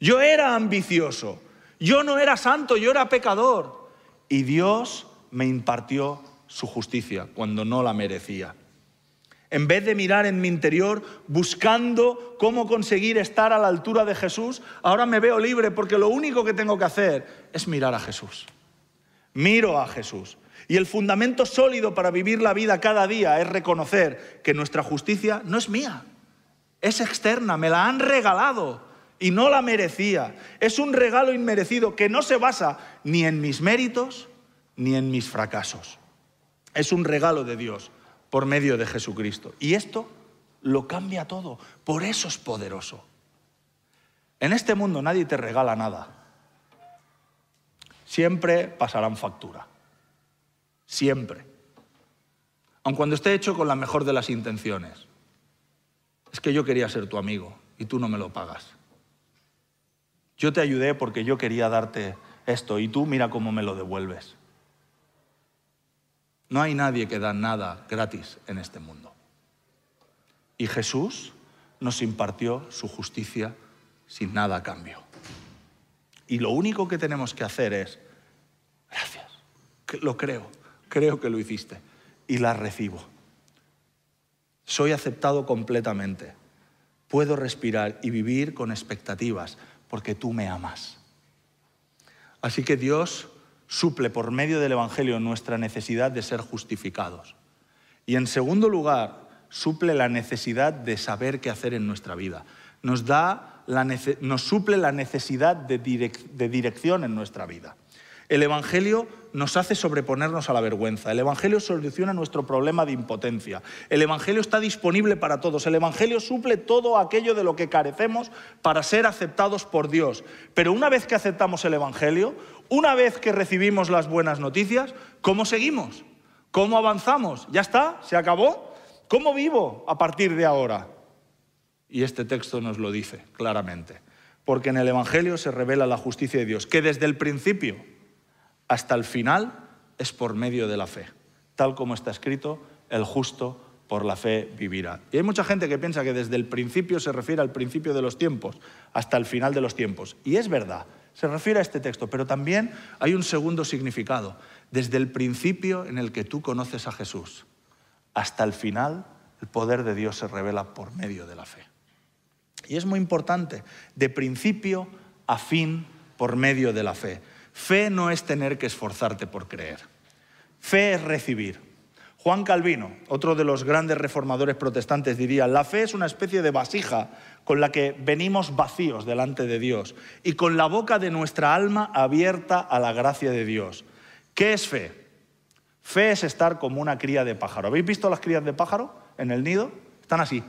Yo era ambicioso. Yo no era santo, yo era pecador. Y Dios me impartió su justicia cuando no la merecía. En vez de mirar en mi interior buscando cómo conseguir estar a la altura de Jesús, ahora me veo libre porque lo único que tengo que hacer es mirar a Jesús. Miro a Jesús. Y el fundamento sólido para vivir la vida cada día es reconocer que nuestra justicia no es mía, es externa, me la han regalado y no la merecía. Es un regalo inmerecido que no se basa ni en mis méritos ni en mis fracasos. Es un regalo de Dios por medio de Jesucristo. Y esto lo cambia todo. Por eso es poderoso. En este mundo nadie te regala nada. Siempre pasarán factura. Siempre. Aun cuando esté hecho con la mejor de las intenciones. Es que yo quería ser tu amigo y tú no me lo pagas. Yo te ayudé porque yo quería darte esto y tú mira cómo me lo devuelves. No hay nadie que da nada gratis en este mundo. Y Jesús nos impartió su justicia sin nada a cambio. Y lo único que tenemos que hacer es, gracias, lo creo, creo que lo hiciste y la recibo. Soy aceptado completamente. Puedo respirar y vivir con expectativas porque tú me amas. Así que Dios suple por medio del Evangelio nuestra necesidad de ser justificados. Y en segundo lugar, suple la necesidad de saber qué hacer en nuestra vida. Nos, da nos suple la necesidad de, de dirección en nuestra vida. El Evangelio nos hace sobreponernos a la vergüenza. El Evangelio soluciona nuestro problema de impotencia. El Evangelio está disponible para todos. El Evangelio suple todo aquello de lo que carecemos para ser aceptados por Dios. Pero una vez que aceptamos el Evangelio, una vez que recibimos las buenas noticias, ¿cómo seguimos? ¿Cómo avanzamos? ¿Ya está? ¿Se acabó? ¿Cómo vivo a partir de ahora? Y este texto nos lo dice claramente. Porque en el Evangelio se revela la justicia de Dios, que desde el principio hasta el final es por medio de la fe. Tal como está escrito, el justo por la fe vivirá. Y hay mucha gente que piensa que desde el principio se refiere al principio de los tiempos hasta el final de los tiempos. Y es verdad, se refiere a este texto, pero también hay un segundo significado. Desde el principio en el que tú conoces a Jesús hasta el final, el poder de Dios se revela por medio de la fe. Y es muy importante, de principio a fin, por medio de la fe. Fe no es tener que esforzarte por creer. Fe es recibir. Juan Calvino, otro de los grandes reformadores protestantes, diría, la fe es una especie de vasija con la que venimos vacíos delante de Dios y con la boca de nuestra alma abierta a la gracia de Dios. ¿Qué es fe? Fe es estar como una cría de pájaro. ¿Habéis visto las crías de pájaro en el nido? Están así.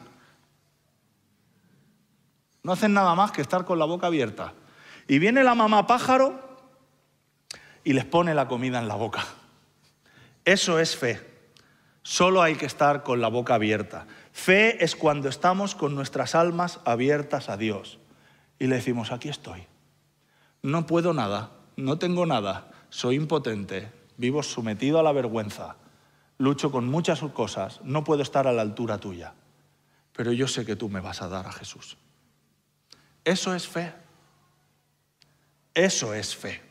No hacen nada más que estar con la boca abierta. Y viene la mamá pájaro y les pone la comida en la boca. Eso es fe. Solo hay que estar con la boca abierta. Fe es cuando estamos con nuestras almas abiertas a Dios y le decimos, aquí estoy. No puedo nada, no tengo nada, soy impotente, vivo sometido a la vergüenza, lucho con muchas cosas, no puedo estar a la altura tuya, pero yo sé que tú me vas a dar a Jesús. Eso es fe. Eso es fe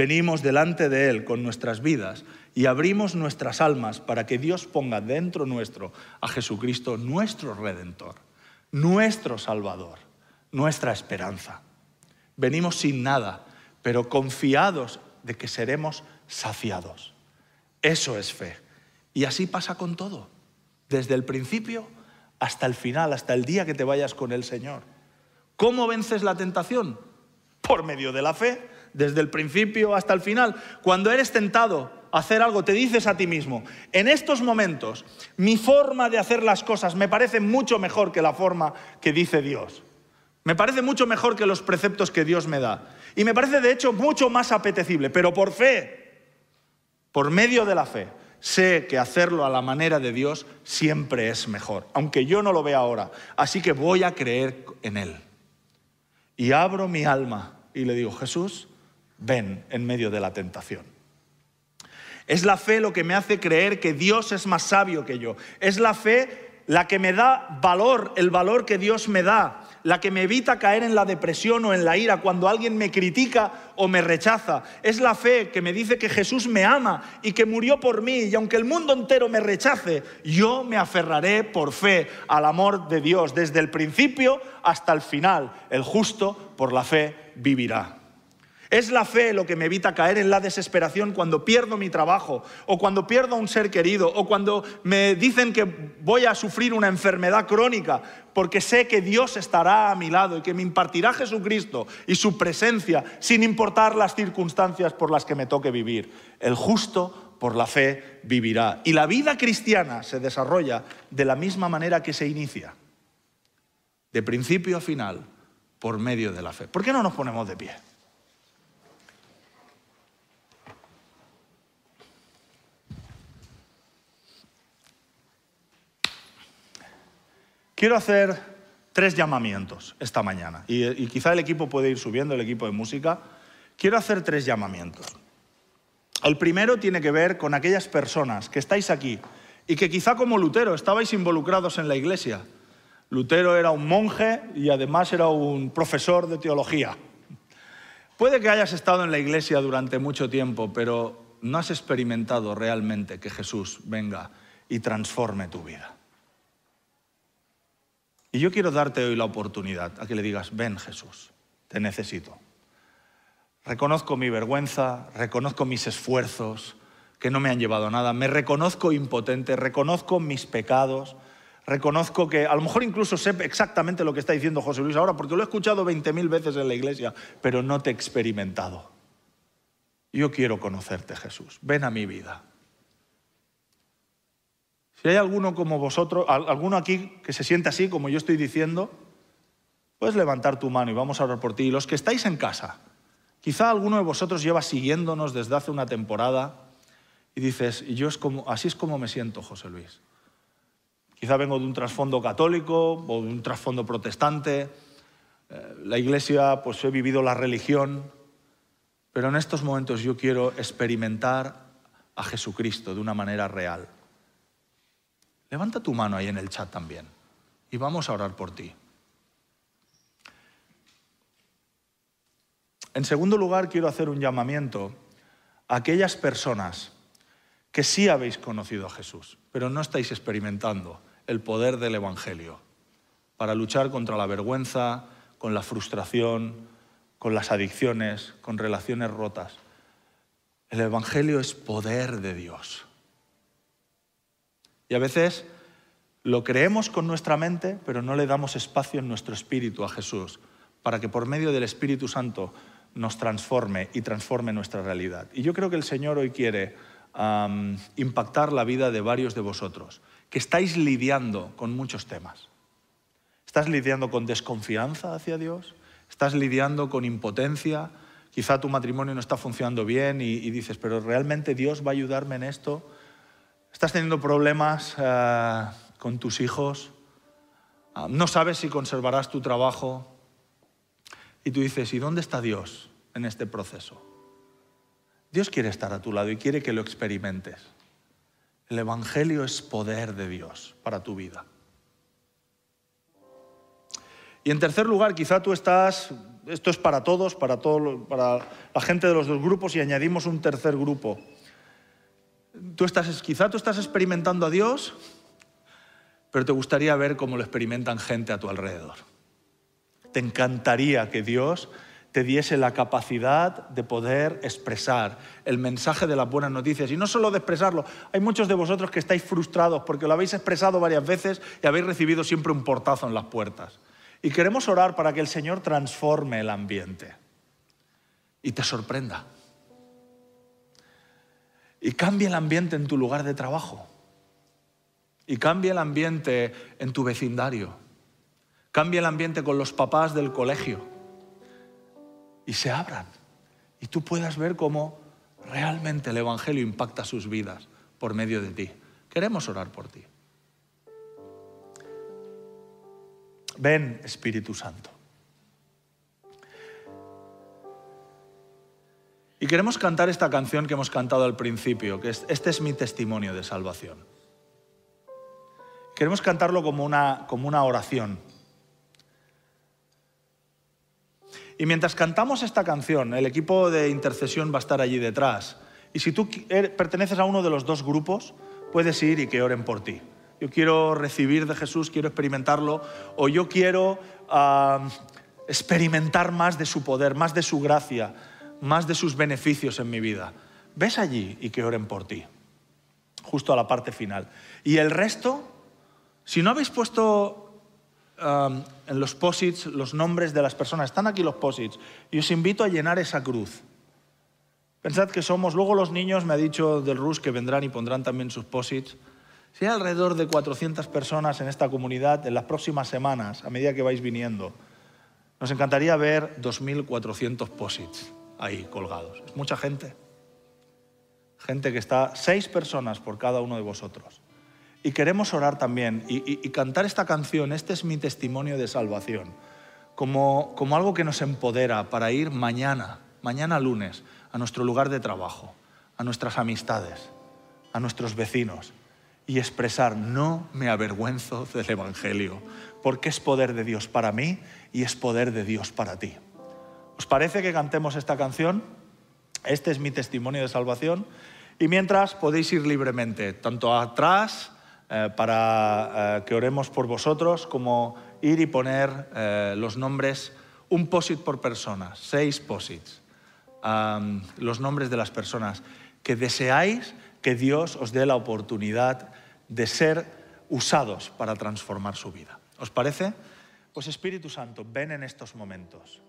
venimos delante de Él con nuestras vidas y abrimos nuestras almas para que Dios ponga dentro nuestro a Jesucristo, nuestro Redentor, nuestro Salvador, nuestra esperanza. Venimos sin nada, pero confiados de que seremos saciados. Eso es fe. Y así pasa con todo, desde el principio hasta el final, hasta el día que te vayas con el Señor. ¿Cómo vences la tentación? Por medio de la fe desde el principio hasta el final. Cuando eres tentado a hacer algo, te dices a ti mismo, en estos momentos mi forma de hacer las cosas me parece mucho mejor que la forma que dice Dios. Me parece mucho mejor que los preceptos que Dios me da. Y me parece de hecho mucho más apetecible, pero por fe, por medio de la fe, sé que hacerlo a la manera de Dios siempre es mejor, aunque yo no lo vea ahora. Así que voy a creer en Él. Y abro mi alma y le digo, Jesús, ven en medio de la tentación. Es la fe lo que me hace creer que Dios es más sabio que yo. Es la fe la que me da valor, el valor que Dios me da, la que me evita caer en la depresión o en la ira cuando alguien me critica o me rechaza. Es la fe que me dice que Jesús me ama y que murió por mí y aunque el mundo entero me rechace, yo me aferraré por fe al amor de Dios desde el principio hasta el final. El justo por la fe vivirá. Es la fe lo que me evita caer en la desesperación cuando pierdo mi trabajo o cuando pierdo a un ser querido o cuando me dicen que voy a sufrir una enfermedad crónica, porque sé que Dios estará a mi lado y que me impartirá Jesucristo y su presencia sin importar las circunstancias por las que me toque vivir. El justo por la fe vivirá. Y la vida cristiana se desarrolla de la misma manera que se inicia, de principio a final, por medio de la fe. ¿Por qué no nos ponemos de pie? Quiero hacer tres llamamientos esta mañana y, quizá el equipo puede ir subiendo, el equipo de música. Quiero hacer tres llamamientos. El primero tiene que ver con aquellas personas que estáis aquí y que quizá como Lutero estabais involucrados en la iglesia. Lutero era un monje y además era un profesor de teología. Puede que hayas estado en la iglesia durante mucho tiempo, pero no has experimentado realmente que Jesús venga y transforme tu vida. Y yo quiero darte hoy la oportunidad a que le digas, ven Jesús, te necesito. Reconozco mi vergüenza, reconozco mis esfuerzos que no me han llevado a nada, me reconozco impotente, reconozco mis pecados, reconozco que a lo mejor incluso sé exactamente lo que está diciendo José Luis ahora, porque lo he escuchado 20.000 veces en la iglesia, pero no te he experimentado. Yo quiero conocerte, Jesús. Ven a mi vida. Si hay alguno como vosotros, alguno aquí que se siente así, como yo estoy diciendo, puedes levantar tu mano y vamos a orar por ti. Y los que estáis en casa, quizá alguno de vosotros lleva siguiéndonos desde hace una temporada y dices, yo es como, así es como me siento, José Luis. Quizá vengo de un trasfondo católico o de un trasfondo protestante. Eh, la iglesia, pues he vivido la religión, pero en estos momentos yo quiero experimentar a Jesucristo de una manera real. Levanta tu mano ahí en el chat también y vamos a orar por ti. En segundo lugar, quiero hacer un llamamiento a aquellas personas que sí habéis conocido a Jesús, pero no estáis experimentando el poder del Evangelio para luchar contra la vergüenza, con la frustración, con las adicciones, con relaciones rotas. El Evangelio es poder de Dios. Y a veces lo creemos con nuestra mente, pero no le damos espacio en nuestro espíritu a Jesús, para que por medio del Espíritu Santo nos transforme y transforme nuestra realidad. Y yo creo que el Señor hoy quiere impactar la vida de varios de vosotros, que estáis lidiando con muchos temas. ¿Estás lidiando con desconfianza hacia Dios? estás lidiando con impotencia, quizá tu matrimonio no está funcionando bien y, dices, pero ¿realmente Dios va a ayudarme en esto? ¿Estás teniendo problemas eh, con tus hijos? Ah, ¿No sabes si conservarás tu trabajo? Y tú dices, ¿y dónde está Dios en este proceso? Dios quiere estar a tu lado y quiere que lo experimentes. El Evangelio es poder de Dios para tu vida. Y en tercer lugar, quizá tú estás, esto es para todos, para, todo, para la gente de los dos grupos y añadimos un tercer grupo. Tú estás, quizá tú estás experimentando a Dios, pero te gustaría ver cómo lo experimentan gente a tu alrededor. Te encantaría que Dios te diese la capacidad de poder expresar el mensaje de las buenas noticias. Y no solo de expresarlo, hay muchos de vosotros que estáis frustrados porque lo habéis expresado varias veces y habéis recibido siempre un portazo en las puertas. Y queremos orar para que el Señor transforme el ambiente y te sorprenda. Y cambie el ambiente en tu lugar de trabajo. Y cambie el ambiente en tu vecindario. Cambie el ambiente con los papás del colegio. Y se abran. Y tú puedas ver cómo realmente el Evangelio impacta sus vidas por medio de ti. Queremos orar por ti. Ven, Espíritu Santo. Y queremos cantar esta canción que hemos cantado al principio, que es, este es mi testimonio de salvación. Queremos cantarlo como una, como una oración. Y mientras cantamos esta canción, el equipo de intercesión va a estar allí detrás. Y si tú er, perteneces a uno de los dos grupos, puedes ir y que oren por ti yo quiero recibir de Jesús, quiero experimentarlo, o yo quiero experimentar más de su poder, más de su gracia, más de sus beneficios en mi vida. Ves allí y que oren por ti, justo a la parte final. Y el resto, si no habéis puesto en los posits los nombres de las personas, están aquí los posits, y os invito a llenar esa cruz. Pensad que somos, luego los niños, me ha dicho del RUS que vendrán y pondrán también sus posits. Si hay alrededor de 400 personas en esta comunidad en las próximas semanas, a medida que vais viniendo, nos encantaría ver 2.400 posits ahí colgados. Es mucha gente. Gente que está, seis personas por cada uno de vosotros. Y queremos orar también y, cantar esta canción, este es mi testimonio de salvación, como, como algo que nos empodera para ir mañana, mañana lunes, a nuestro lugar de trabajo a nuestras amistades, a nuestros vecinos y expresar, no me avergüenzo del Evangelio, porque es poder de Dios para mí y es poder de Dios para ti. ¿Os parece que cantemos esta canción? Este es mi testimonio de salvación. Y mientras podéis ir libremente, tanto atrás eh, para eh, que oremos por vosotros, como ir y poner eh, los nombres, un POSIT por persona, seis POSITs, los nombres de las personas que deseáis que Dios os dé la oportunidad de ser usados para transformar su vida. ¿Os parece? Pues Espíritu Santo, ven en estos momentos.